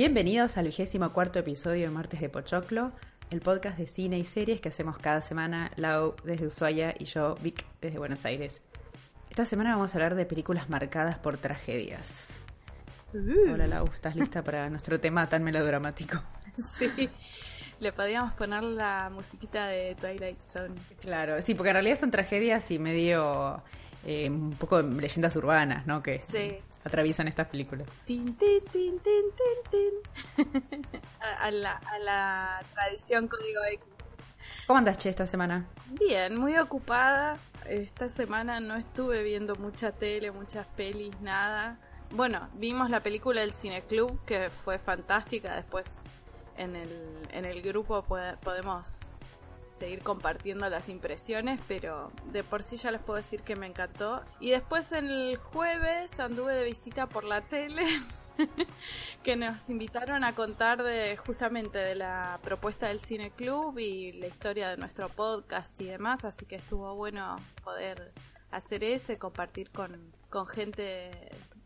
Bienvenidos al vigésimo cuarto episodio de Martes de Pochoclo, el podcast de cine y series que hacemos cada semana, Lau desde Ushuaia y yo, Vic, desde Buenos Aires. Esta semana vamos a hablar de películas marcadas por tragedias. Uh. Hola Lau, ¿estás lista para nuestro tema tan melodramático? Sí, le podríamos poner la musiquita de Twilight Zone. Claro, sí, porque en realidad son tragedias y medio eh, un poco leyendas urbanas, ¿no? Que Sí. Atraviesan estas películas. Tin, tin, tin, a, a la, a la tradición código X. ¿Cómo andas, Che, esta semana? Bien, muy ocupada. Esta semana no estuve viendo mucha tele, muchas pelis, nada. Bueno, vimos la película del Cineclub, que fue fantástica. Después en el, en el grupo puede- podemos seguir compartiendo las impresiones, pero de por sí ya les puedo decir que me encantó. Y después el jueves anduve de visita por la tele. que nos invitaron a contar de justamente de la propuesta del Cine Club y la historia de nuestro podcast y demás, así que estuvo bueno poder hacer ese, compartir con, con gente,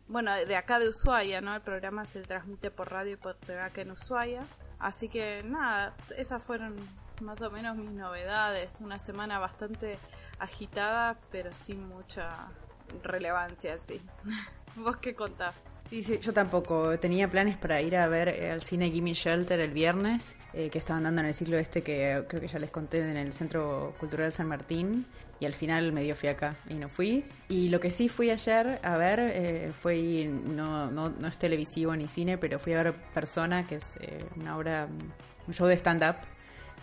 bueno, de acá de Ushuaia, ¿no? El programa se transmite por radio y por TV en Ushuaia, así que nada, esas fueron más o menos mis novedades, una semana bastante agitada, pero sin mucha relevancia, sí. ¿Vos qué contás? Sí, sí, yo tampoco. Tenía planes para ir a ver eh, al cine Gimme Shelter el viernes, eh, que estaban dando en el ciclo este que creo que ya les conté en el Centro Cultural San Martín, y al final me dio fiaca y no fui. Y lo que sí fui ayer a ver eh, fue, no, no, no es televisivo ni cine, pero fui a ver Persona, que es eh, una obra, un show de stand-up,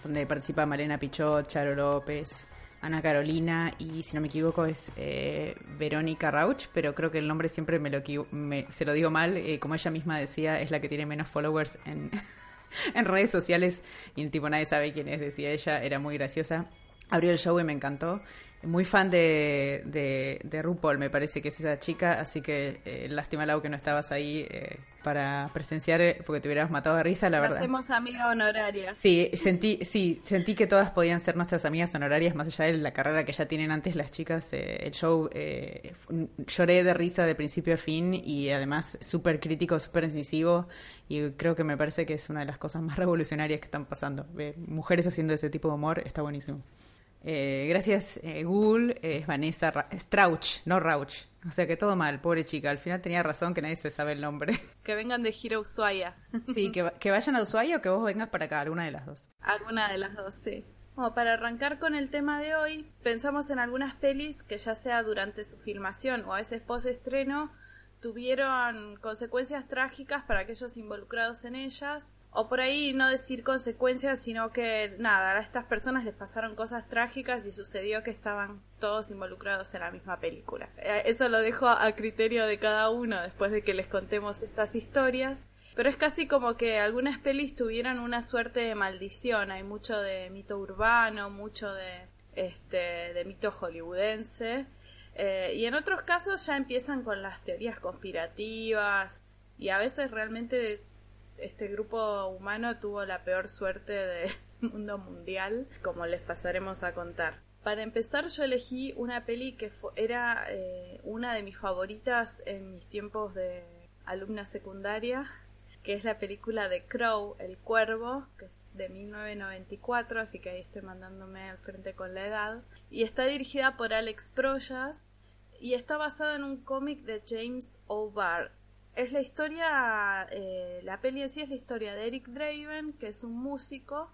donde participa Malena Pichot, Charo López, Ana Carolina y si no me equivoco es eh, Verónica Rauch, pero creo que el nombre siempre me lo me- se lo digo mal, eh, como ella misma decía, es la que tiene menos followers en, en redes sociales y tipo nadie sabe quién es, decía ella, era muy graciosa. Abrió el show y me encantó. Muy fan de, de, de RuPaul, me parece que es esa chica, así que eh, lástima Lau que no estabas ahí eh, para presenciar eh, porque te hubieras matado de risa, la Nos verdad. hacemos amiga honoraria. Sí, sentí, sí, sentí que todas podían ser nuestras amigas honorarias, más allá de la carrera que ya tienen antes las chicas. eh, el show, eh, lloré de risa de principio a fin y además súper crítico, súper incisivo. Y creo que me parece que es una de las cosas más revolucionarias que están pasando. Mujeres haciendo ese tipo de humor está buenísimo. Eh, gracias, eh, Google. eh, Vanessa Ra- Strauch, no Rauch. O sea que todo mal, pobre chica. Al final tenía razón que nadie se sabe el nombre. Que vengan de Gira Ushuaia. Sí, que, va- que vayan a Ushuaia o que vos vengas para acá, alguna de las dos. Alguna de las dos, sí. Bueno, para arrancar con el tema de hoy, pensamos en algunas pelis que ya sea durante su filmación o a veces post estreno tuvieron consecuencias trágicas para aquellos involucrados en ellas. O por ahí no decir consecuencias, sino que nada, a estas personas les pasaron cosas trágicas y sucedió que estaban todos involucrados en la misma película. Eh, Eso lo dejo a criterio de cada uno después de que les contemos estas historias. Pero es casi como que algunas pelis tuvieran una suerte de maldición. Hay mucho de mito urbano, mucho de este de mito hollywoodense. Eh, y en otros casos ya empiezan con las teorías conspirativas. Y a veces realmente este grupo humano tuvo la peor suerte del mundo mundial, como les pasaremos a contar. Para empezar, yo elegí una peli que era eh, una de mis favoritas en mis tiempos de alumna secundaria, que es la película de Crow, El Cuervo, que es de 1994, así que ahí estoy mandándome al frente con la edad. Y está dirigida por Alex Proyas y está basada en un cómic de James O'Barr. Es la historia, eh, la peli en sí es la historia de Eric Draven, que es un músico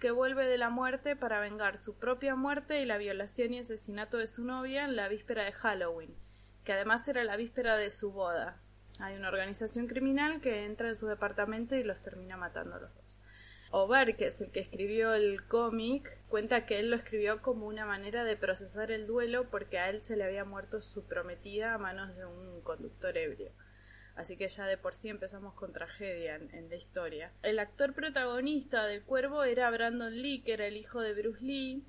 que vuelve de la muerte para vengar su propia muerte y la violación y asesinato de su novia en la víspera de Halloween, que además era la víspera de su boda. Hay una organización criminal que entra en su departamento y los termina matando a los dos. Ober, que es el que escribió el cómic, cuenta que él lo escribió como una manera de procesar el duelo porque a él se le había muerto su prometida a manos de un conductor ebrio. Así que ya de por sí empezamos con tragedia en, la historia. El actor protagonista del cuervo era Brandon Lee, que era el hijo de Bruce Lee.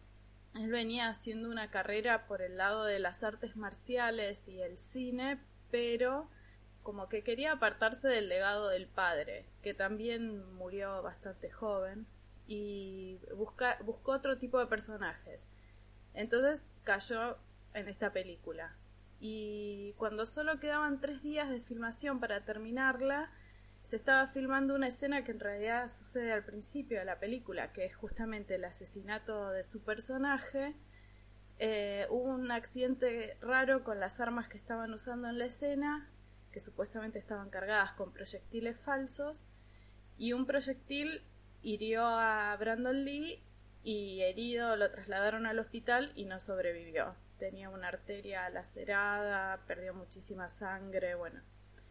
Él venía haciendo una carrera por el lado de las artes marciales y el cine, pero como que quería apartarse del legado del padre, que también murió bastante joven, y busca, buscó otro tipo de personajes. Entonces cayó en esta película. Y cuando solo quedaban tres días de filmación para terminarla, se estaba filmando una escena que en realidad sucede al principio de la película, que es justamente el asesinato de su personaje. Eh, hubo un accidente raro con las armas que estaban usando en la escena, que supuestamente estaban cargadas con proyectiles falsos, y un proyectil hirió a Brandon Lee y herido lo trasladaron al hospital y no sobrevivió. Tenía una arteria lacerada, perdió muchísima sangre, bueno.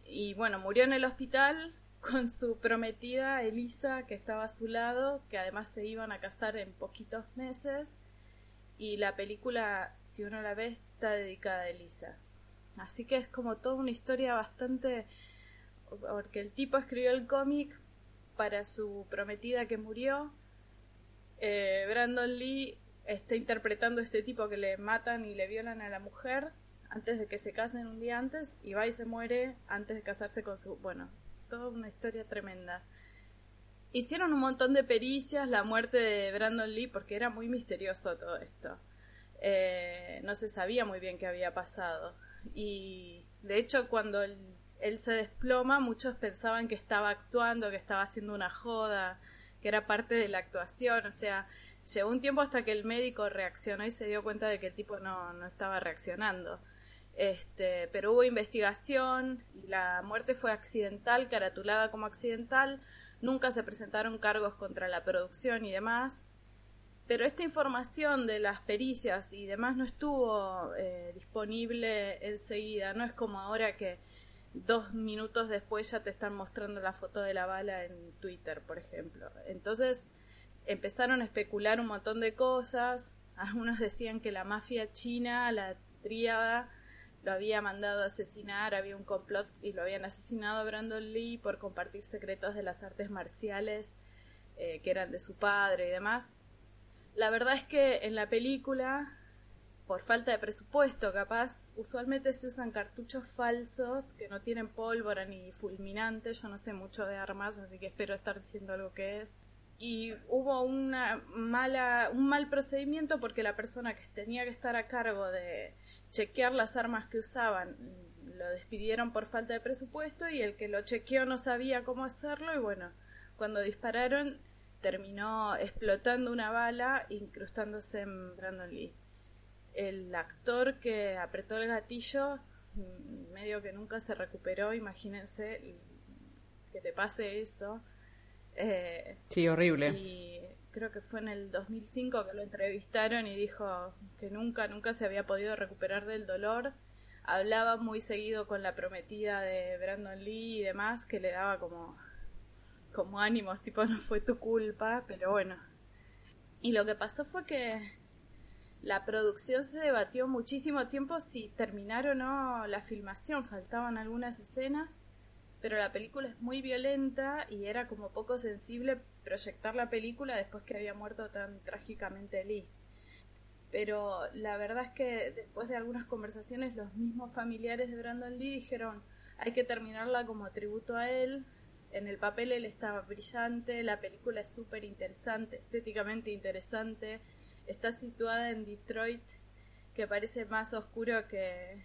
Y bueno, murió en el hospital con su prometida Elisa, que estaba a su lado, que además se iban a casar en poquitos meses. Y la película, si uno la ve, está dedicada a Elisa. Así que es como toda una historia bastante... porque el tipo escribió el cómic para su prometida que murió. Eh, Brandon Lee está interpretando a este tipo que le matan y le violan a la mujer antes de que se casen un día antes y va y se muere antes de casarse con su... Bueno, toda una historia tremenda. Hicieron un montón de pericias la muerte de Brandon Lee porque era muy misterioso todo esto. Eh, no se sabía muy bien qué había pasado. Y de hecho cuando él, él, se desploma muchos pensaban que estaba actuando, que estaba haciendo una joda, que era parte de la actuación. O sea, llevó un tiempo hasta que el médico reaccionó y se dio cuenta de que el tipo no, no estaba reaccionando. Este, pero hubo investigación y la muerte fue accidental, caratulada como accidental. Nunca se presentaron cargos contra la producción y demás. Pero esta información de las pericias y demás no estuvo eh, disponible enseguida. No es como ahora que dos minutos después ya te están mostrando la foto de la bala en Twitter, por ejemplo. Entonces empezaron a especular un montón de cosas. Algunos decían que la mafia china, la tríada, lo había mandado a asesinar, había un complot y lo habían asesinado a Brandon Lee por compartir secretos de las artes marciales eh, que eran de su padre y demás. La verdad es que en la película, por falta de presupuesto capaz, usualmente se usan cartuchos falsos que no tienen pólvora ni fulminante, yo no sé mucho de armas, así que espero estar diciendo algo que es. Y hubo una mala, un mal procedimiento porque la persona que tenía que estar a cargo de, chequear las armas que usaban. Lo despidieron por falta de presupuesto y el que lo chequeó no sabía cómo hacerlo y bueno, cuando dispararon terminó explotando una bala incrustándose en Brandon Lee. El actor que apretó el gatillo mm, medio que nunca se recuperó, imagínense que te pase eso. Eh, sí, horrible. Y creo que fue en el 2005 que lo entrevistaron y dijo que nunca, nunca se había podido recuperar del dolor. Hablaba muy seguido con la prometida de Brandon Lee y demás, que le daba como, como ánimos, tipo no fue tu culpa, pero bueno. Y lo que pasó fue que la producción se debatió muchísimo tiempo si terminar o no la filmación, faltaban algunas escenas pero la película es muy violenta y era como poco sensible proyectar la película después que había muerto tan trágicamente Lee. Pero la verdad es que después de algunas conversaciones los mismos familiares de Brandon Lee dijeron hay que terminarla como tributo a él. En el papel él estaba brillante, la película es súper interesante, estéticamente interesante. Está situada en Detroit, que parece más oscuro que,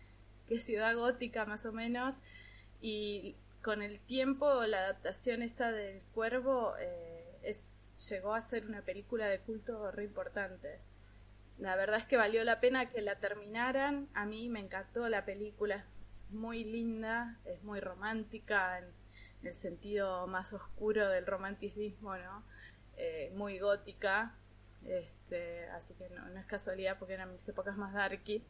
que Ciudad Gótica más o menos. Y con el tiempo la adaptación esta del cuervo eh, llegó a ser una película de culto re importante. La verdad es que valió la pena que la terminaran. A mí me encantó la película, es muy linda, es muy romántica en, el sentido más oscuro del romanticismo, ¿no? Eh, muy gótica. Este, así que no, no es casualidad porque eran mis épocas más darky.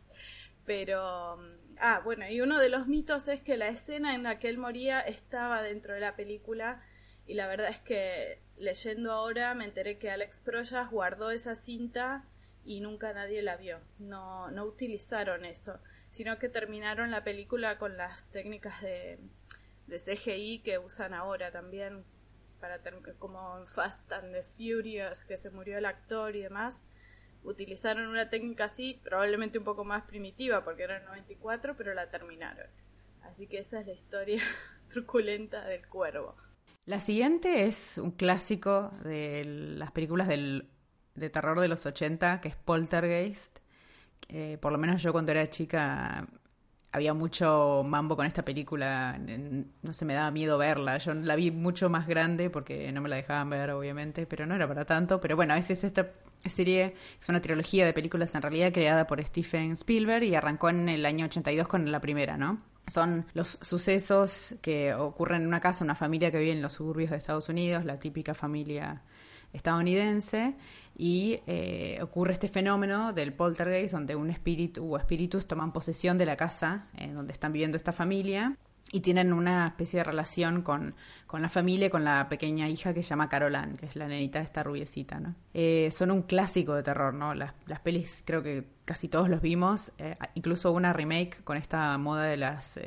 Pero, ah, bueno, y uno de los mitos es que la escena en la que él moría estaba dentro de la película y la verdad es que leyendo ahora me enteré que Alex Proyas guardó esa cinta y nunca nadie la vio. No, no utilizaron eso, sino que terminaron la película con las técnicas de, de CGI que usan ahora también para como en Fast and the Furious que se murió el actor y demás utilizaron una técnica así, probablemente un poco más primitiva porque era el 94, pero la terminaron. Así que esa es la historia truculenta del cuervo. La siguiente es un clásico de las películas del, de terror de los 80, que es Poltergeist. por lo menos yo cuando era chica había mucho mambo con esta película, no se me daba miedo verla, yo la vi mucho más grande porque no me la dejaban ver obviamente, pero no era para tanto, pero bueno, es esta serie, es una trilogía de películas en realidad creada por Stephen Spielberg y arrancó en el año 82 con la primera, ¿no? Son los sucesos que ocurren en una casa, una familia que vive en los suburbios de Estados Unidos, la típica familia estadounidense, y eh, ocurre este fenómeno del poltergeist, donde un espíritu o espíritus toman posesión de la casa en donde están viviendo esta familia y tienen una especie de relación con, con, la familia con la pequeña hija que se llama Caroline, que es la nenita de esta rubiecita, ¿no? Eh, son un clásico de terror, ¿no? Las, las pelis creo que casi todos los vimos, eh, incluso una remake con esta moda de las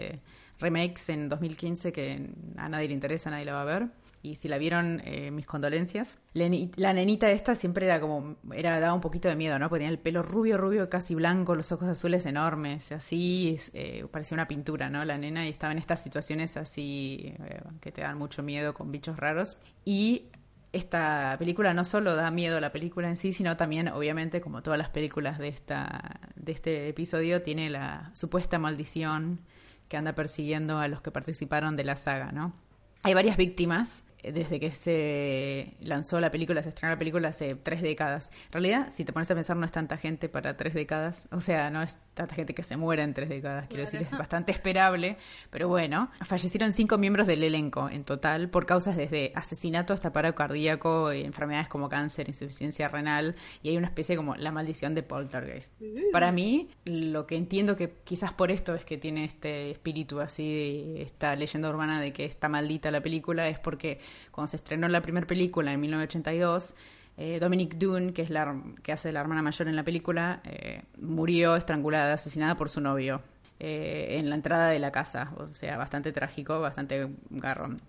remakes en 2015 que a nadie le interesa, nadie la va a ver y si la vieron, eh, mis condolencias. La nenita esta siempre era como, era daba un poquito de miedo, ¿no? Porque tenía el pelo rubio, rubio, casi blanco, los ojos azules enormes, así, eh, parecía una pintura, ¿no? La nena y estaba en estas situaciones así eh, que te dan mucho miedo con bichos raros. Y esta película no solo da miedo a la película en sí, sino también, obviamente, como todas las películas de, esta, de este episodio, tiene la supuesta maldición que anda persiguiendo a los que participaron de la saga, ¿no? Hay varias víctimas desde que se lanzó la película, se estrenó la película hace tres décadas. En realidad, si te pones a pensar, no es tanta gente para tres décadas. O sea, no es tanta gente que se muera en tres décadas, quiero decir, es bastante esperable. Pero bueno, fallecieron cinco miembros del elenco en total por causas desde asesinato hasta paro cardíaco, y enfermedades como cáncer, insuficiencia renal, y hay una especie como la maldición de poltergeist. Para mí, lo que entiendo que quizás por esto es que tiene este espíritu así, esta leyenda urbana de que está maldita la película, es porque cuando se estrenó la primera película en 1982, eh, Dominic Dune, que es la que hace la hermana mayor en la película, eh, murió estrangulada, asesinada por su novio eh, en la entrada de la casa. O sea, bastante trágico, bastante garrón.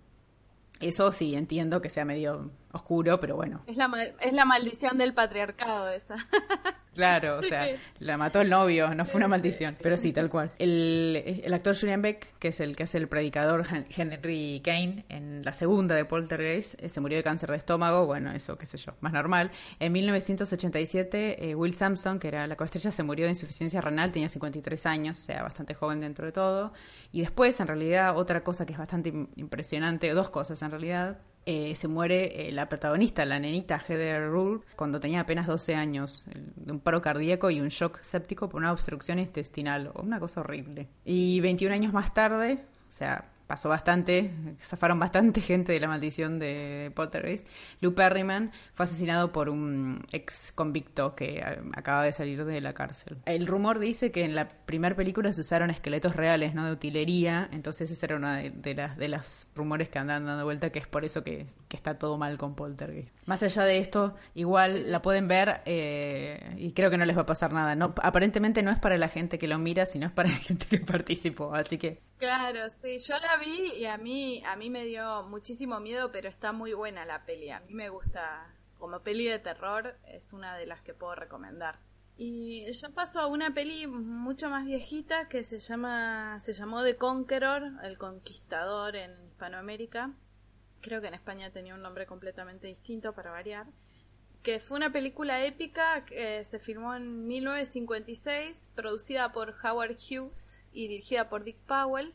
Eso sí, entiendo que sea medio oscuro, pero bueno. Es la, es la maldición del patriarcado esa. Claro, o sea, la mató el novio, no fue una maldición, pero sí, tal cual. El, actor Julian Beck, que es el que hace el predicador Henry Kane en la segunda de Poltergeist, eh, se murió de cáncer de estómago, bueno, eso, qué sé yo, más normal. En 1987, eh, Will Sampson, que era la coestrella, se murió de insuficiencia renal, tenía 53 años, o sea, bastante joven dentro de todo. Y después, en realidad, otra cosa que es bastante impresionante, dos cosas en realidad, eh, se muere eh, la protagonista, la nenita Heather Rule, cuando tenía apenas 12 años, de un paro cardíaco y un shock séptico por una obstrucción intestinal, una cosa horrible. Y 21 años más tarde, o sea, pasó bastante, zafaron bastante gente de la maldición de Pottergeist. Lou Perryman fue asesinado por un ex convicto que eh, acaba de salir de la cárcel. El rumor dice que en la primera película se usaron esqueletos reales, no de utilería, entonces ese era uno de, las de los rumores que andan dando vuelta, que es por eso que, está todo mal con Poltergeist. Más allá de esto, igual la pueden ver eh, y creo que no les va a pasar nada. No, aparentemente no es para la gente que lo mira, sino es para la gente que participó, así que Claro, sí, yo la vi y a mí, a mí me dio muchísimo miedo, pero está muy buena la peli. A mí me gusta, como peli de terror, es una de las que puedo recomendar. Y yo paso a una peli mucho más viejita que se llama, se llamó The Conqueror, el conquistador en Hispanoamérica. Creo que en España tenía un nombre completamente distinto para variar que fue una película épica que se filmó en 1956, producida por Howard Hughes y dirigida por Dick Powell.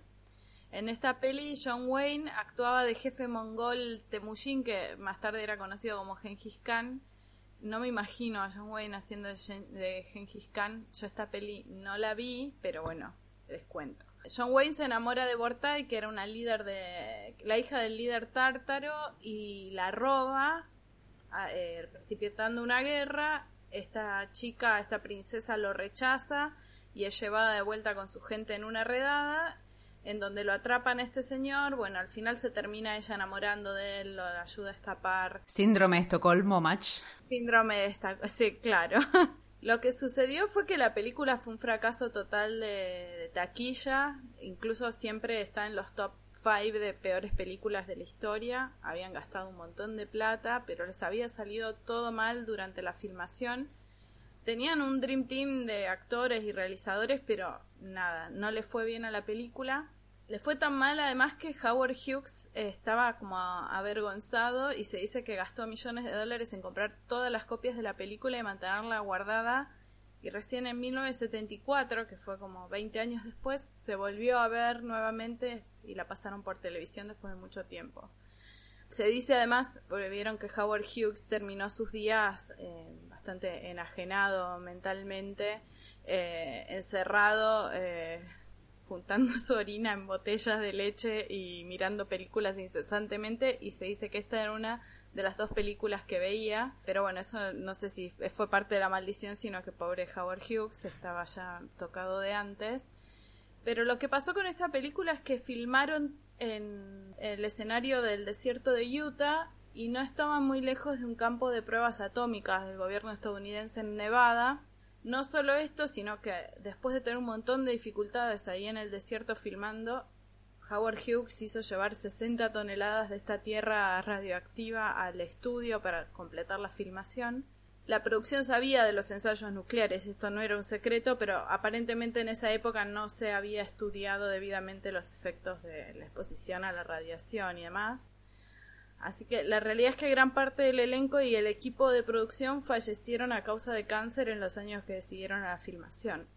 En esta peli, John Wayne actuaba de jefe mongol Temujin, que más tarde era conocido como Genghis Khan. No me imagino a John Wayne haciendo de Genghis Khan. Yo esta peli no la vi, pero bueno, les cuento. John Wayne se enamora de Bortai, que era una líder de. la hija del líder tártaro, y la roba eh, precipitando una guerra, esta chica, esta princesa lo rechaza y es llevada de vuelta con su gente en una redada en donde lo atrapan a este señor, bueno, al final se termina ella enamorando de él, lo ayuda a escapar. Síndrome de Estocolmo, match. Síndrome de Estocolmo, sí, claro. lo que sucedió fue que la película fue un fracaso total de, de taquilla, incluso siempre está en los top five de peores películas de la historia. Habían gastado un montón de plata, pero les había salido todo mal durante la filmación. Tenían un dream team de actores y realizadores, pero nada, no le fue bien a la película. Le fue tan mal además que Howard Hughes estaba como avergonzado y se dice que gastó millones de dólares en comprar todas las copias de la película y mantenerla guardada y recién en 1974, que fue como 20 años después, se volvió a ver nuevamente y la pasaron por televisión después de mucho tiempo. Se dice además, porque vieron que Howard Hughes terminó sus días eh, bastante enajenado mentalmente, eh, encerrado, eh, juntando su orina en botellas de leche y mirando películas incesantemente, y se dice que esta era una de las dos películas que veía, pero bueno, eso no sé si fue parte de la maldición, sino que pobre Howard Hughes estaba ya tocado de antes. Pero lo que pasó con esta película es que filmaron en el escenario del desierto de Utah y no estaban muy lejos de un campo de pruebas atómicas del gobierno estadounidense en Nevada. No solo esto, sino que después de tener un montón de dificultades ahí en el desierto filmando, Howard Hughes hizo llevar 60 toneladas de esta tierra radioactiva al estudio para completar la filmación. La producción sabía de los ensayos nucleares, esto no era un secreto, pero aparentemente en esa época no se había estudiado debidamente los efectos de la exposición a la radiación y demás. Así que la realidad es que gran parte del elenco y el equipo de producción fallecieron a causa de cáncer en los años que siguieron a la filmación.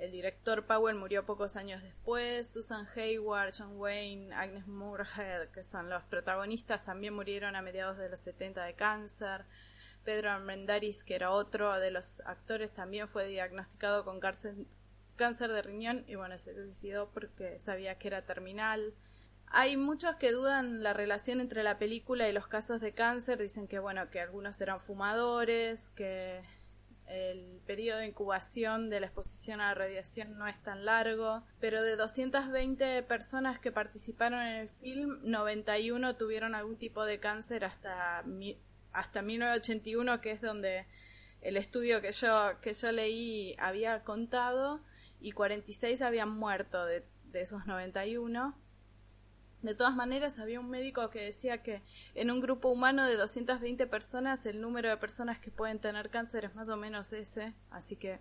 El director Powell murió pocos años después, Susan Hayward, John Wayne, Agnes Moorehead, que son los protagonistas, también murieron a mediados de los 70 de cáncer. Pedro Armendáriz, que era otro de los actores, también fue diagnosticado con cáncer de riñón y bueno, se suicidó porque sabía que era terminal. Hay muchos que dudan la relación entre la película y los casos de cáncer, dicen que bueno, que algunos eran fumadores, que el periodo de incubación de la exposición a la radiación no es tan largo, pero de 220 personas que participaron en el film, 91 tuvieron algún tipo de cáncer hasta, hasta 1981, que es donde el estudio que yo, que yo leí había contado, y 46 habían muerto de, de esos 91 de todas maneras, había un médico que decía que en un grupo humano de 220 personas, el número de personas que pueden tener cáncer es más o menos ese, así que,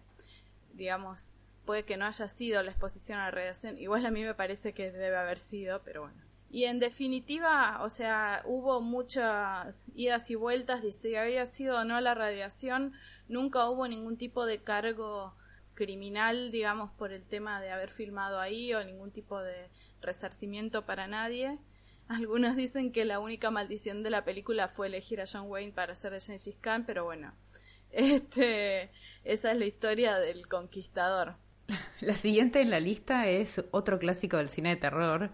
digamos, puede que no haya sido la exposición a la radiación. Igual a mí me parece que debe haber sido, pero bueno. Y en definitiva, o sea, hubo muchas idas y vueltas de si había sido o no la radiación. Nunca hubo ningún tipo de cargo criminal, digamos, por el tema de haber filmado ahí o ningún tipo de resarcimiento para nadie. Algunos dicen que la única maldición de la película fue elegir a John Wayne para ser de Gengis Khan, pero bueno, este, esa es la historia del conquistador. La siguiente en la lista es otro clásico del cine de terror,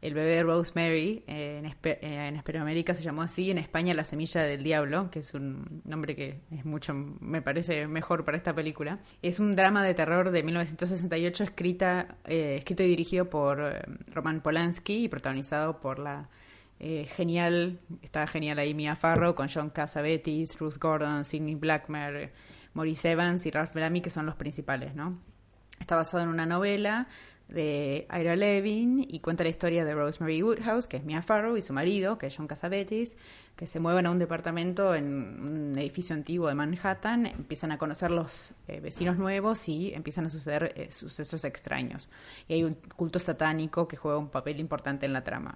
el bebé Rosemary, eh, en, eh, en Hispanoamérica se llamó así, en España La Semilla del Diablo, que es un nombre que es mucho, me parece mejor para esta película. Es un drama de terror de 1968 escrita, eh, escrito y dirigido por Roman Polanski y protagonizado por la genial, está genial ahí Mia Farrow, con John Cassavetes, Ruth Gordon, Sidney Blackmer, Maurice Evans y Ralph Bellamy, que son los principales, ¿no? Está basado en una novela de Ira Levin y cuenta la historia de Rosemary Woodhouse, que es Mia Farrow, y su marido, que es John Casavetes, que se mueven a un departamento en un edificio antiguo de Manhattan, empiezan a conocer los eh, vecinos nuevos y empiezan a suceder eh, sucesos extraños. Y hay un culto satánico que juega un papel importante en la trama.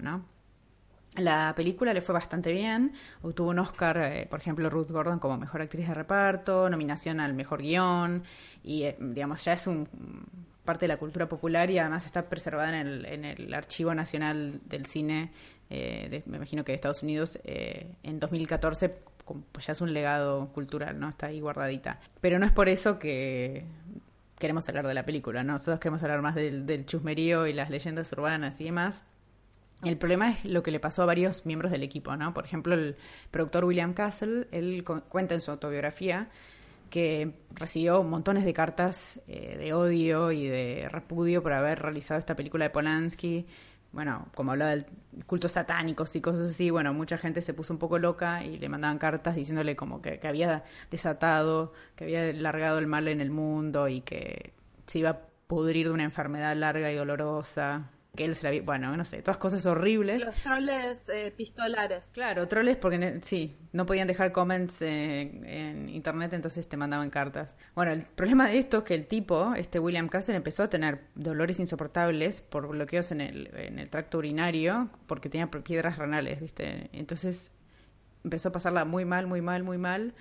La película le fue bastante bien, obtuvo un Oscar, eh, por ejemplo, Ruth Gordon como mejor actriz de reparto, nominación al mejor guion, y digamos, ya es un parte de la cultura popular y además está preservada en el, en el Archivo Nacional del Cine, eh, me imagino que de Estados Unidos, eh, en 2014, pues ya es un legado cultural, ¿no? Está ahí guardadita. Pero no es por eso que queremos hablar de la película, ¿no? Nosotros queremos hablar más del, del chusmerío y las leyendas urbanas y demás. El problema es lo que le pasó a varios miembros del equipo, ¿no? Por ejemplo, el productor William Castle, él cuenta en su autobiografía que recibió montones de cartas eh, de odio y de repudio por haber realizado esta película de Polanski. Bueno, como hablaba del culto satánicos y cosas así, bueno, mucha gente se puso un poco loca y le mandaban cartas diciéndole como que había desatado, que había largado el mal en el mundo y que se iba a pudrir de una enfermedad larga y dolorosa que él se la bueno, no sé, todas cosas horribles. Los troles eh, pistolares. Claro, troles porque sí, no podían dejar comments en internet, entonces te mandaban cartas. Bueno, el problema de esto es que el tipo, este William Castle, empezó a tener dolores insoportables por bloqueos en el, en el tracto urinario, porque tenía piedras renales, ¿viste? Entonces empezó a pasarla muy mal, muy mal, muy mal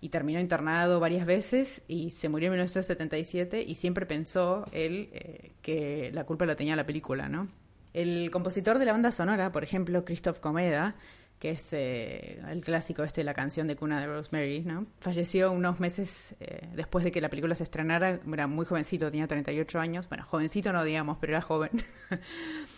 y terminó internado varias veces y se murió en 1977 y siempre pensó él eh, que la culpa la tenía la película, ¿no? El compositor de la banda sonora, por ejemplo, Christoph Comeda, que es eh, el clásico este de la canción de cuna de Rosemary, ¿no? Falleció unos meses eh, después de que la película se estrenara, era muy jovencito, tenía 38 años, bueno, jovencito no digamos, pero era joven.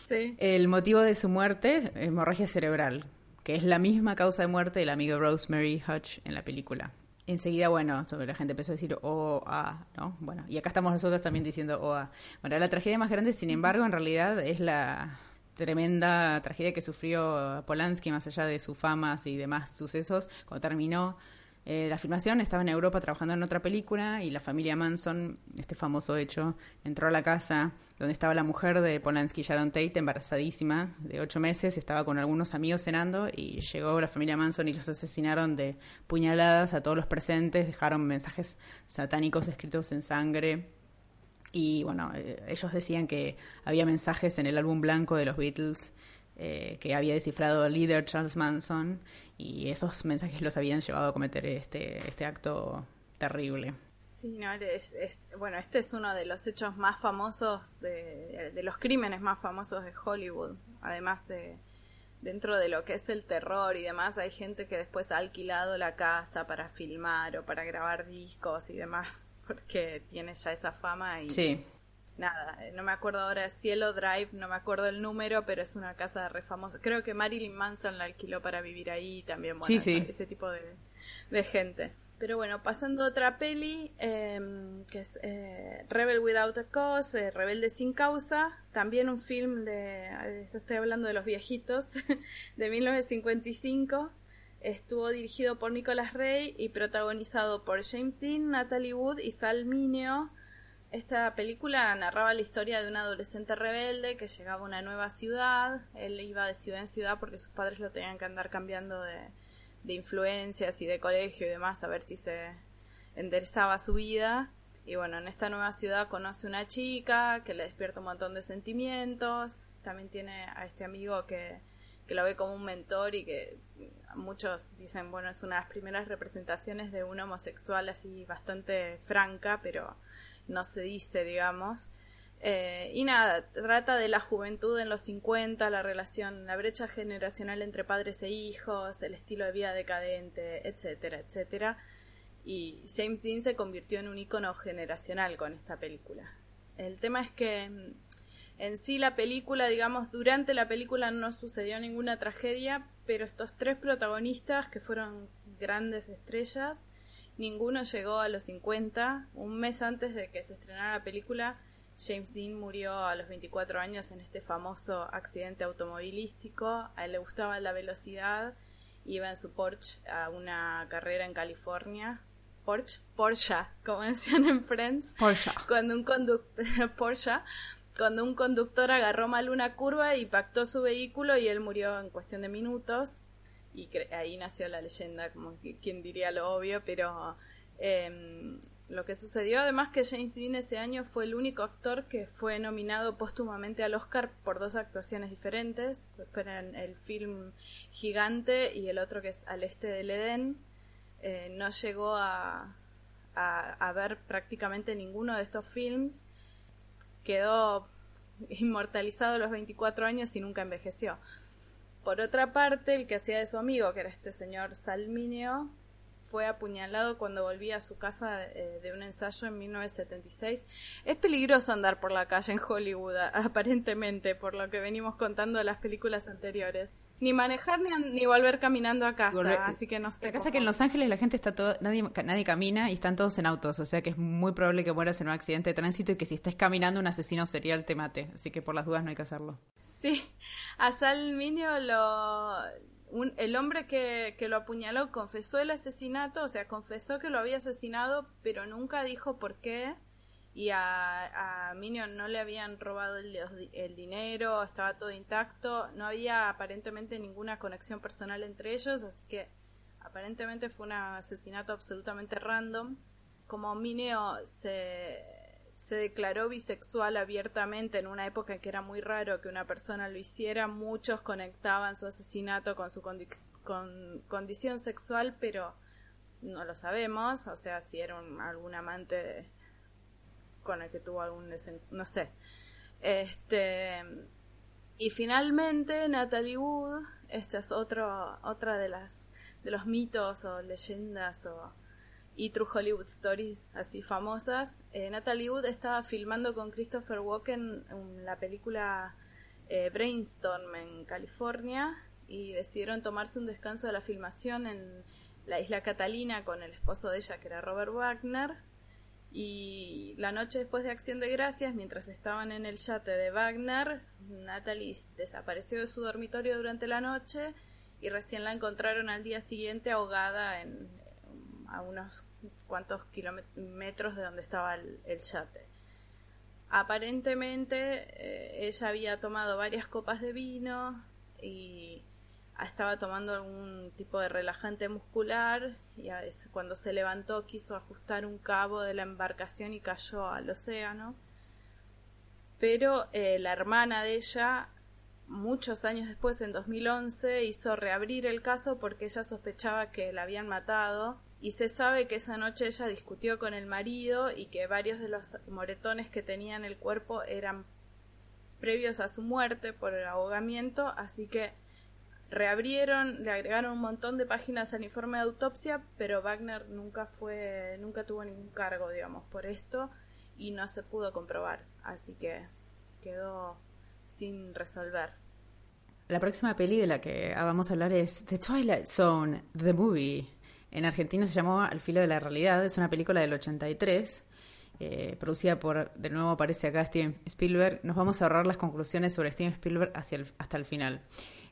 Sí. El motivo de su muerte, hemorragia cerebral, que es la misma causa de muerte del amigo Rosemary Hutch en la película. Enseguida, bueno, la gente empezó a decir o a, ¿no? Bueno, y acá estamos nosotros también diciendo o a. Bueno, la tragedia más grande, sin embargo, en realidad es la tremenda tragedia que sufrió Polanski, más allá de sus famas y demás sucesos, cuando terminó eh, la filmación, estaba en Europa trabajando en otra película y la familia Manson, este famoso hecho, entró a la casa donde estaba la mujer de Polanski, Sharon Tate, embarazadísima de ocho meses, estaba con algunos amigos cenando y llegó la familia Manson y los asesinaron de puñaladas a todos los presentes, dejaron mensajes satánicos escritos en sangre. Y bueno, eh, ellos decían que había mensajes en el álbum blanco de los Beatles eh, que había descifrado el líder Charles Manson y esos mensajes los habían llevado a cometer este, este acto terrible. Sí, no, es, bueno, este es uno de los hechos más famosos, de, de los crímenes más famosos de Hollywood, además de dentro de lo que es el terror y demás, hay gente que después ha alquilado la casa para filmar o para grabar discos y demás porque tiene ya esa fama y sí. Nada, no me acuerdo ahora Cielo Drive, no me acuerdo el número, pero es una casa re famosa. Creo que Marilyn Manson la alquiló para vivir ahí también, bueno, ese tipo de, gente. Pero bueno, pasando a otra peli, em, que es eh, Rebel Without a Cause, eh, Rebelde sin causa, también un film de, eh, estoy hablando de los viejitos, de 1955, Estuvo dirigido por Nicolas Rey y protagonizado por James Dean, Natalie Wood y Sal Mineo. Esta película narraba la historia de un adolescente rebelde que llegaba a una nueva ciudad. Él iba de ciudad en ciudad porque sus padres lo tenían que andar cambiando de, de influencias y de colegio y demás a ver si se enderezaba su vida. Y bueno, en esta nueva ciudad conoce una chica que le despierta un montón de sentimientos. También tiene a este amigo que, que lo ve como un mentor y que muchos dicen, bueno, es una de las primeras representaciones de un homosexual así bastante franca, pero no se dice, digamos. Eh, y nada, trata de la juventud en los 50, la relación, la brecha generacional entre padres e hijos, el estilo de vida decadente, etcétera, etcétera. Y James Dean se convirtió en un icono generacional con esta película. El tema es que mm, en sí la película, digamos, durante la película no sucedió ninguna tragedia, pero estos tres protagonistas que fueron grandes estrellas, ninguno llegó a los 50. Un mes antes de que se estrenara la película, James Dean murió a los 24 años en este famoso accidente automovilístico. A él le gustaba la velocidad, iba en su Porsche a una carrera en California. Porsche, Porsche, como decían en Friends. Porsche. Cuando un conductor, Porsche, cuando un conductor agarró mal una curva y pactó su vehículo y él murió en cuestión de minutos. Y ahí nació la leyenda, como quien diría lo obvio, pero em, lo que sucedió además que James Dean ese año fue el único actor que fue nominado póstumamente al Oscar por dos actuaciones diferentes, fueron el film Gigante y el otro que es Al Este del Edén. Eh, no llegó a, a, a ver prácticamente ninguno de estos films quedó inmortalizado a los 24 años y nunca envejeció. Por otra parte, el que hacía de su amigo, que era este señor Salminio, fue apuñalado cuando volvía a su casa eh, de un ensayo en 1976. Es peligroso andar por la calle en Hollywood, aparentemente, por lo que venimos contando de las películas anteriores ni manejar ni, ni volver caminando a casa, así que no sé. La casa que en Los Ángeles la gente está todo, nadie, nadie camina y están todos en autos, o sea que es muy probable que mueras en un accidente de tránsito y que si estés caminando un asesino serial te mate, así que por las dudas no hay que hacerlo. Sí, a Salminio lo... el hombre que, que lo apuñaló confesó el asesinato, o sea, confesó que lo había asesinado, pero nunca dijo por qué y a, a Minion no le habían robado el, dinero, estaba todo intacto, no había aparentemente ninguna conexión personal entre ellos, así que aparentemente fue un asesinato absolutamente random. Como Mineo se, se declaró bisexual abiertamente en una época en que era muy raro que una persona lo hiciera, muchos conectaban su asesinato con su con, condición sexual, pero no lo sabemos, o sea, si era algún amante con el que tuvo algún no sé. Este y finalmente Natalie Wood, esta es otro, otra de las de los mitos o leyendas o y True Hollywood Stories así famosas. Eh, Natalie Wood estaba filmando con Christopher Walken la película eh, Brainstorm en California y decidieron tomarse un descanso de la filmación en la isla Catalina con el esposo de ella que era Robert Wagner y la noche después de Acción de Gracias, mientras estaban en el yate de Wagner, Natalie desapareció de su dormitorio durante la noche y recién la encontraron al día siguiente ahogada en, a unos cuantos kilómetros de donde estaba el, yate. Aparentemente eh, ella había tomado varias copas de vino y estaba tomando algún tipo de relajante muscular y cuando se levantó quiso ajustar un cabo de la embarcación y cayó al océano. Pero eh, la hermana de ella, muchos años después, en 2011, hizo reabrir el caso porque ella sospechaba que la habían matado y se sabe que esa noche ella discutió con el marido y que varios de los moretones que tenía en el cuerpo eran previos a su muerte por el ahogamiento, así que reabrieron, le agregaron un montón de páginas al informe de autopsia, pero Wagner nunca fue, nunca tuvo ningún cargo, digamos, por esto y no se pudo comprobar, así que quedó sin resolver. La próxima peli de la que vamos a hablar es The Twilight Zone, The Movie. En Argentina se llamó Al filo de la realidad, es una película del 83. Eh, producida por, de nuevo aparece acá Steven Spielberg, nos vamos a ahorrar las conclusiones sobre Steven Spielberg hasta el final.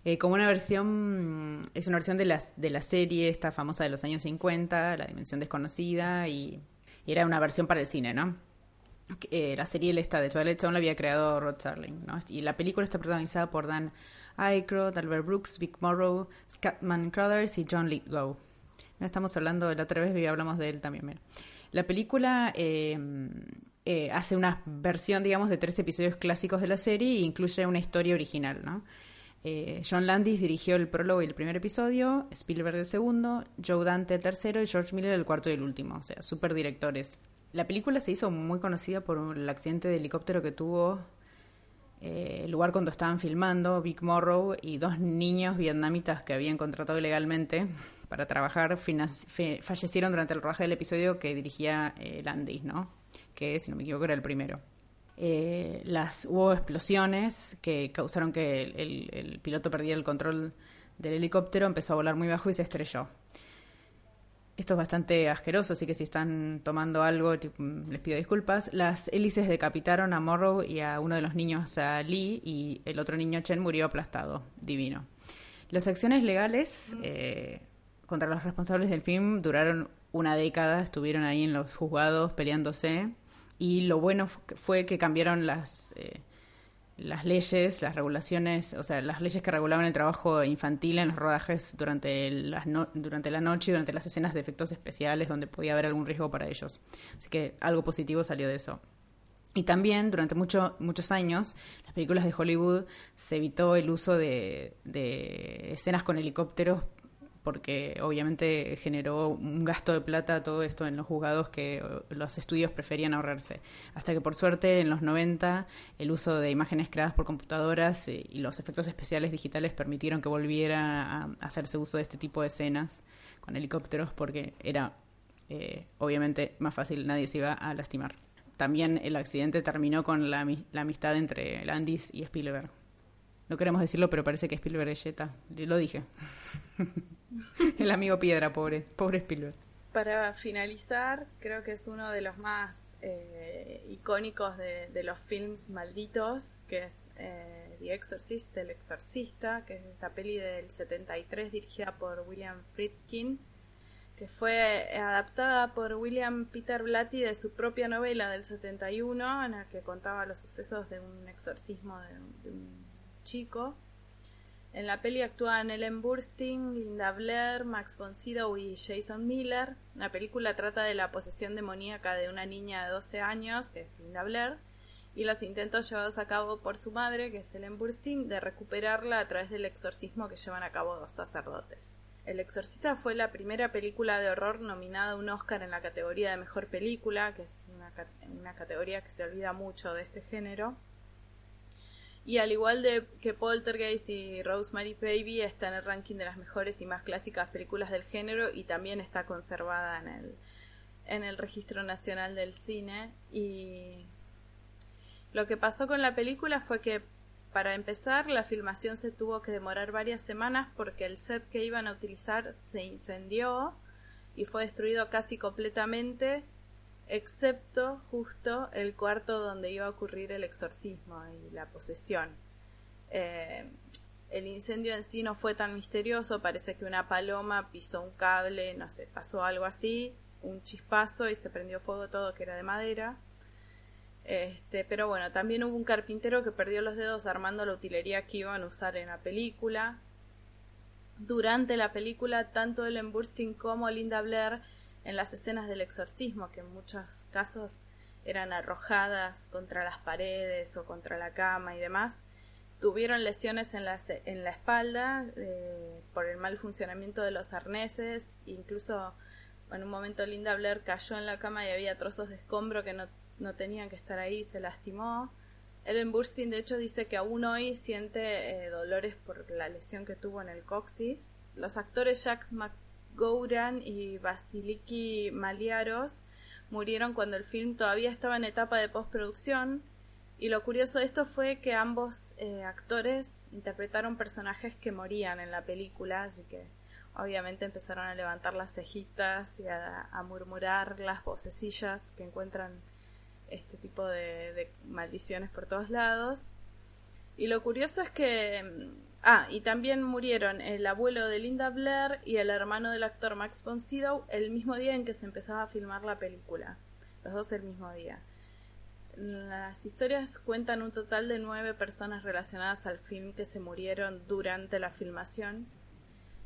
Eh, como una versión, es una versión de la, de la serie, esta famosa de los años 50, La Dimensión Desconocida, y, era una versión para el cine, ¿no? Eh, la serie esta de Twilight Zone la había creado Rod Serling, ¿no? Y la película está protagonizada por Dan Aykroyd, Albert Brooks, Vic Morrow, Scatman Crothers y John Lithgow. No estamos hablando, la otra vez hablamos de él también. La película eh, hace una versión, digamos, de tres episodios clásicos de la serie e incluye una historia original, ¿no? Eh, John Landis dirigió el prólogo y el primer episodio, Spielberg el segundo, Joe Dante el tercero y George Miller el cuarto y el último, o sea, super directores. La película se hizo muy conocida por el accidente de helicóptero que tuvo eh, el lugar cuando estaban filmando, Vic Morrow y dos niños vietnamitas que habían contratado ilegalmente para trabajar fallecieron durante el rodaje del episodio que dirigía eh, Landis, ¿no? Que, si no me equivoco, era el primero. Eh, las hubo explosiones que causaron que el, piloto perdiera el control del helicóptero, empezó a volar muy bajo y se estrelló. Esto es bastante asqueroso, así que si están tomando algo, les pido disculpas. Las hélices decapitaron a Morrow y a uno de los niños, a Lee, y el otro niño, Chen, murió aplastado. Divino. Las acciones legales eh, contra los responsables del film duraron una década, estuvieron ahí en los juzgados peleándose y lo bueno fue que cambiaron las, eh, las leyes, las regulaciones, o sea, las leyes que regulaban el trabajo infantil en los rodajes durante, las durante la noche y durante las escenas de efectos especiales donde podía haber algún riesgo para ellos. Así que algo positivo salió de eso. Y también durante mucho, muchos años, las películas de Hollywood se evitó el uso de, de escenas con helicópteros porque obviamente generó un gasto de plata todo esto en los juzgados que los estudios preferían ahorrarse. Hasta que por suerte en los 90 el uso de imágenes creadas por computadoras y los efectos especiales digitales permitieron que volviera a hacerse uso de este tipo de escenas con helicópteros porque era eh, obviamente más fácil, nadie se iba a lastimar. También el accidente terminó con la, la amistad entre Landis y Spielberg. No queremos decirlo, pero parece que Spielberg es Jetta. Lo dije. El amigo piedra, pobre, pobre Spielberg. Para finalizar, creo que es uno de los más eh, icónicos de, los films malditos, que es eh, The Exorcist, El Exorcista, que es esta peli del 73 dirigida por William Friedkin, que fue adaptada por William Peter Blatty de su propia novela del 71, en la que contaba los sucesos de un exorcismo de un chico. En la peli actúan Ellen Burstyn, Linda Blair, Max von Sydow y Jason Miller. La película trata de la posesión demoníaca de una niña de 12 años, que es Linda Blair, y los intentos llevados a cabo por su madre, que es Ellen Burstyn, de recuperarla a través del exorcismo que llevan a cabo dos sacerdotes. El Exorcista fue la primera película de horror nominada a un Oscar en la categoría de mejor película, que es una, una categoría que se olvida mucho de este género. Y al igual de que Poltergeist y Rosemary Baby está en el ranking de las mejores y más clásicas películas del género y también está conservada en el, en el Registro Nacional del Cine. Y lo que pasó con la película fue que para empezar la filmación se tuvo que demorar varias semanas porque el set que iban a utilizar se incendió y fue destruido casi completamente excepto justo el cuarto donde iba a ocurrir el exorcismo y la posesión. Eh, el incendio en sí no fue tan misterioso, parece que una paloma pisó un cable, no sé, pasó algo así, un chispazo y se prendió fuego todo que era de madera. Este, pero bueno, también hubo un carpintero que perdió los dedos armando la utilería que iban a usar en la película. Durante la película, tanto Ellen Burstyn como Linda Blair en las escenas del exorcismo, que en muchos casos eran arrojadas contra las paredes o contra la cama y demás, tuvieron lesiones en la, en la espalda eh, por el mal funcionamiento de los arneses, incluso en un momento Linda Blair cayó en la cama y había trozos de escombro que no, no tenían que estar ahí, se lastimó. Ellen Burstyn de hecho dice que aún hoy siente eh, dolores por la lesión que tuvo en el coxis. Los actores Jack Gouran y Basiliki Maliaros murieron cuando el film todavía estaba en etapa de postproducción y lo curioso de esto fue que ambos eh, actores interpretaron personajes que morían en la película, así que obviamente empezaron a levantar las cejitas y a, murmurar las vocecillas que encuentran este tipo de maldiciones por todos lados. Y lo curioso es que mm, Ah, y también murieron el abuelo de Linda Blair y el hermano del actor Max von Sydow el mismo día en que se empezaba a filmar la película. Los dos el mismo día. Las historias cuentan un total de nueve personas relacionadas al film que se murieron durante la filmación.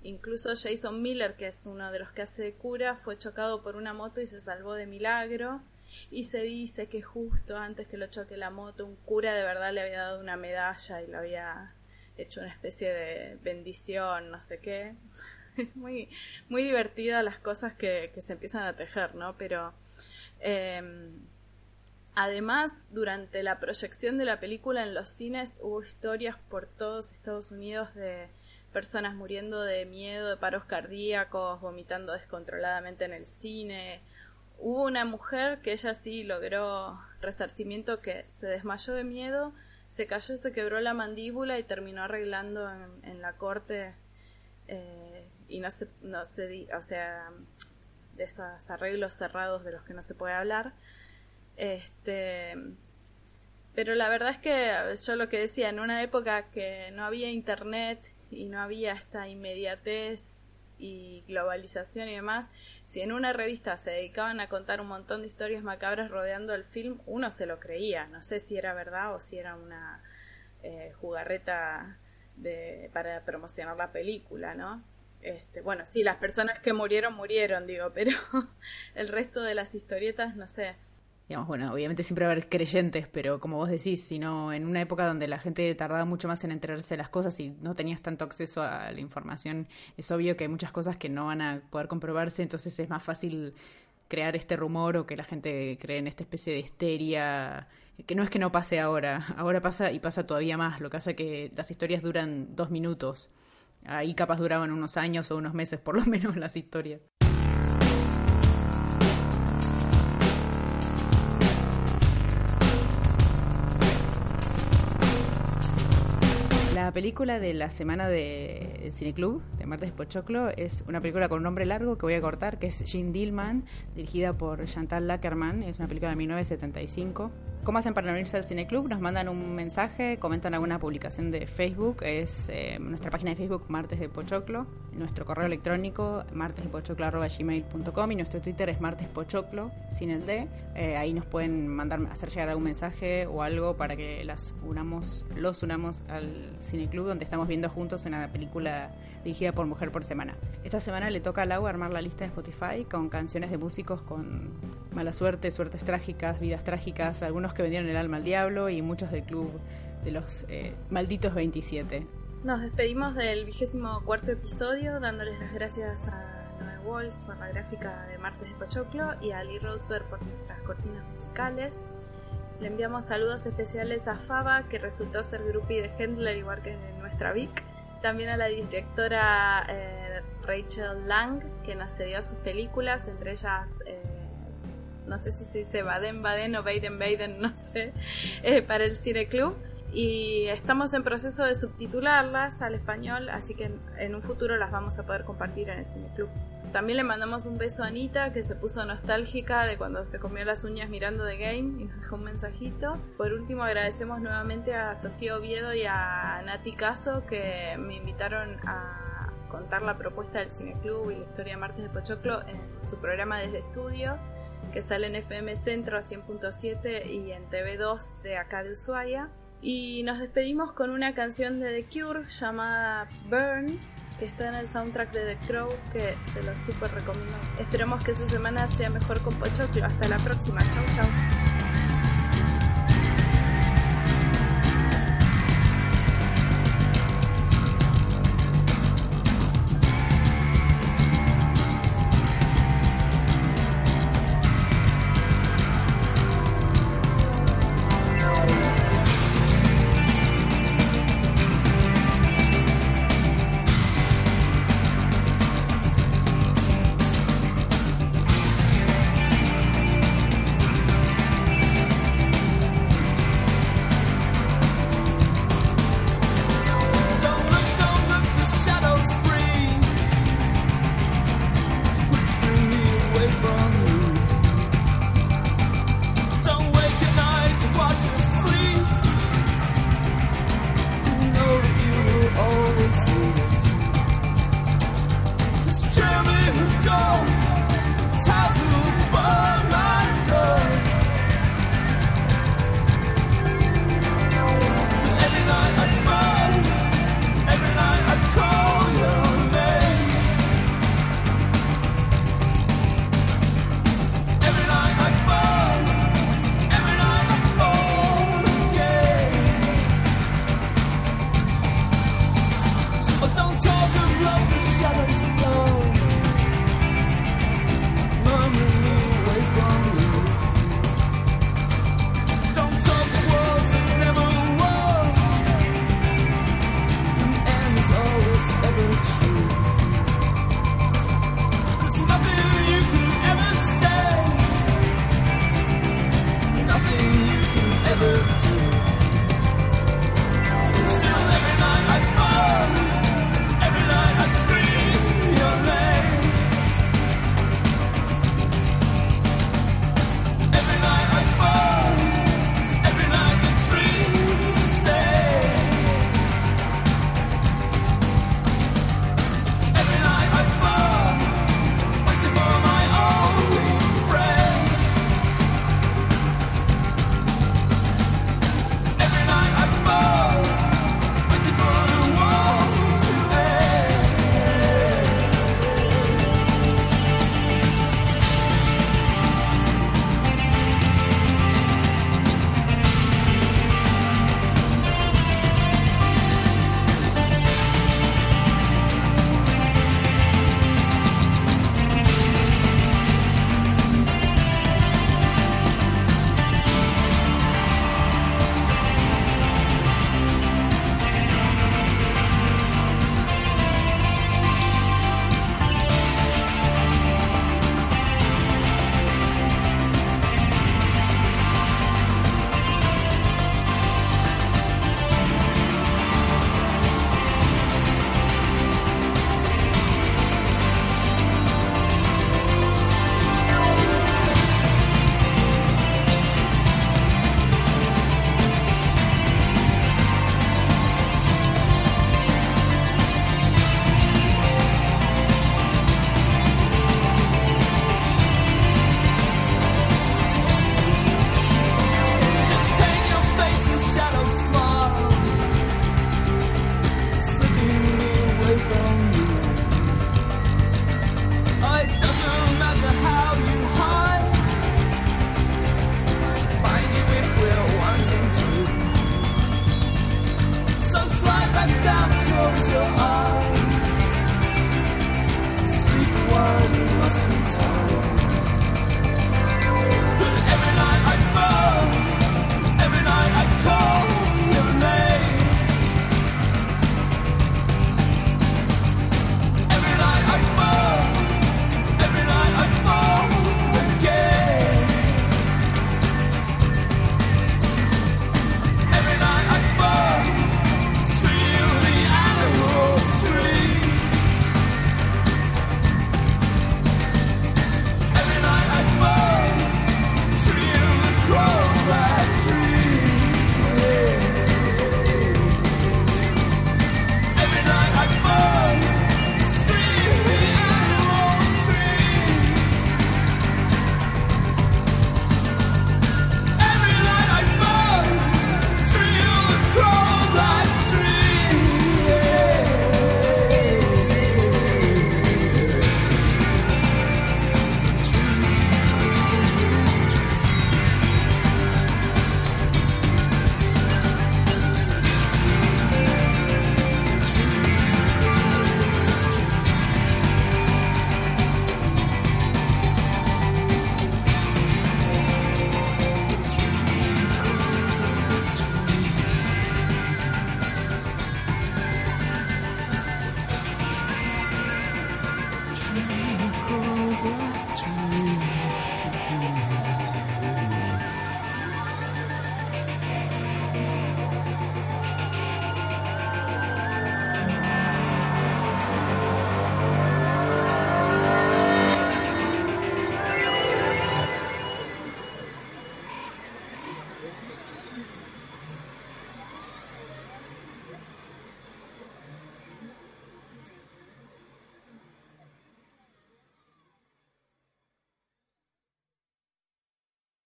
Incluso Jason Miller, que es uno de los que hace de cura, fue chocado por una moto y se salvó de milagro. Y se dice que justo antes que lo choque la moto, un cura de verdad le había dado una medalla y lo había hecho una especie de bendición, no sé qué. Es muy, muy divertida las cosas que, se empiezan a tejer, ¿no? Pero em, además, durante la proyección de la película en los cines hubo historias por todos Estados Unidos de personas muriendo de miedo, de paros cardíacos, vomitando descontroladamente en el cine. Hubo una mujer que ella sí logró resarcimiento que se desmayó de miedo se cayó, se quebró la mandíbula y terminó arreglando en, la corte eh, y no se, no se, o sea, de esos arreglos cerrados de los que no se puede hablar. Este, pero la verdad es que yo lo que decía, en una época que no había internet y no había esta inmediatez y globalización y demás, si en una revista se dedicaban a contar un montón de historias macabras rodeando el film, uno se lo creía. No sé si era verdad o si era una eh, jugarreta de, para promocionar la película, ¿no? Este, bueno, sí, las personas que murieron murieron, digo, pero el resto de las historietas, no sé digamos, bueno, obviamente siempre va a haber creyentes, pero como vos decís, sino en una época donde la gente tardaba mucho más en enterarse de las cosas y no tenías tanto acceso a la información, es obvio que hay muchas cosas que no van a poder comprobarse, entonces es más fácil crear este rumor o que la gente cree en esta especie de histeria, que no es que no pase ahora, ahora pasa y pasa todavía más, lo que hace que las historias duran dos minutos, ahí capaz duraban unos años o unos meses por lo menos las historias. La película de la semana de Cineclub, de Martes Pochoclo, es una película con un nombre largo que voy a cortar, que es Jean Dillman, dirigida por Chantal Lackerman. Es una película de 1975. ¿Cómo hacen para unirse al Cineclub? Nos mandan un mensaje, comentan alguna publicación de Facebook. Es eh, nuestra página de Facebook, Martes de Pochoclo. Nuestro correo electrónico, martesdepochoclo.gmail.com y nuestro Twitter es martespochoclo, sin el D. Eh, ahí nos pueden mandar, hacer llegar algún mensaje o algo para que las unamos, los unamos al Cineclub Club donde estamos viendo juntos una película dirigida por Mujer por Semana. Esta semana le toca a Lau armar la lista de Spotify con canciones de músicos con mala suerte, suertes trágicas, vidas trágicas, algunos que vendieron el alma al diablo y muchos del club de los eh, malditos 27. Nos despedimos del vigésimo cuarto episodio, dándoles las gracias a Noel Walls por la gráfica de Martes de Pochoclo y a Lee Roseberg por nuestras cortinas musicales. Le enviamos saludos especiales a Faba, que resultó ser groupie de Hendler, igual que nuestra Vic. También a la directora eh, Rachel Lang, que nos cedió sus películas, entre ellas, eh, no sé si se dice Baden Baden o Baden Baden, no sé, eh, para el Cine Club y estamos en proceso de subtitularlas al español, así que en, un futuro las vamos a poder compartir en el Cine Club. También le mandamos un beso a Anita, que se puso nostálgica de cuando se comió las uñas mirando The Game y nos dejó un mensajito. Por último, agradecemos nuevamente a Sofía Oviedo y a Nati Caso que me invitaron a contar la propuesta del Cine Club y la historia Martes de Pochoclo en su programa Desde Estudio, que sale en FM Centro a 100.7 y en TV2 de acá de Ushuaia. Y nos despedimos con una canción de The Cure llamada Burn, que está en el soundtrack de The Crow, que se lo super recomiendo. Esperamos que su semana sea mejor con Pochoclo. Hasta la próxima. Chau, chau.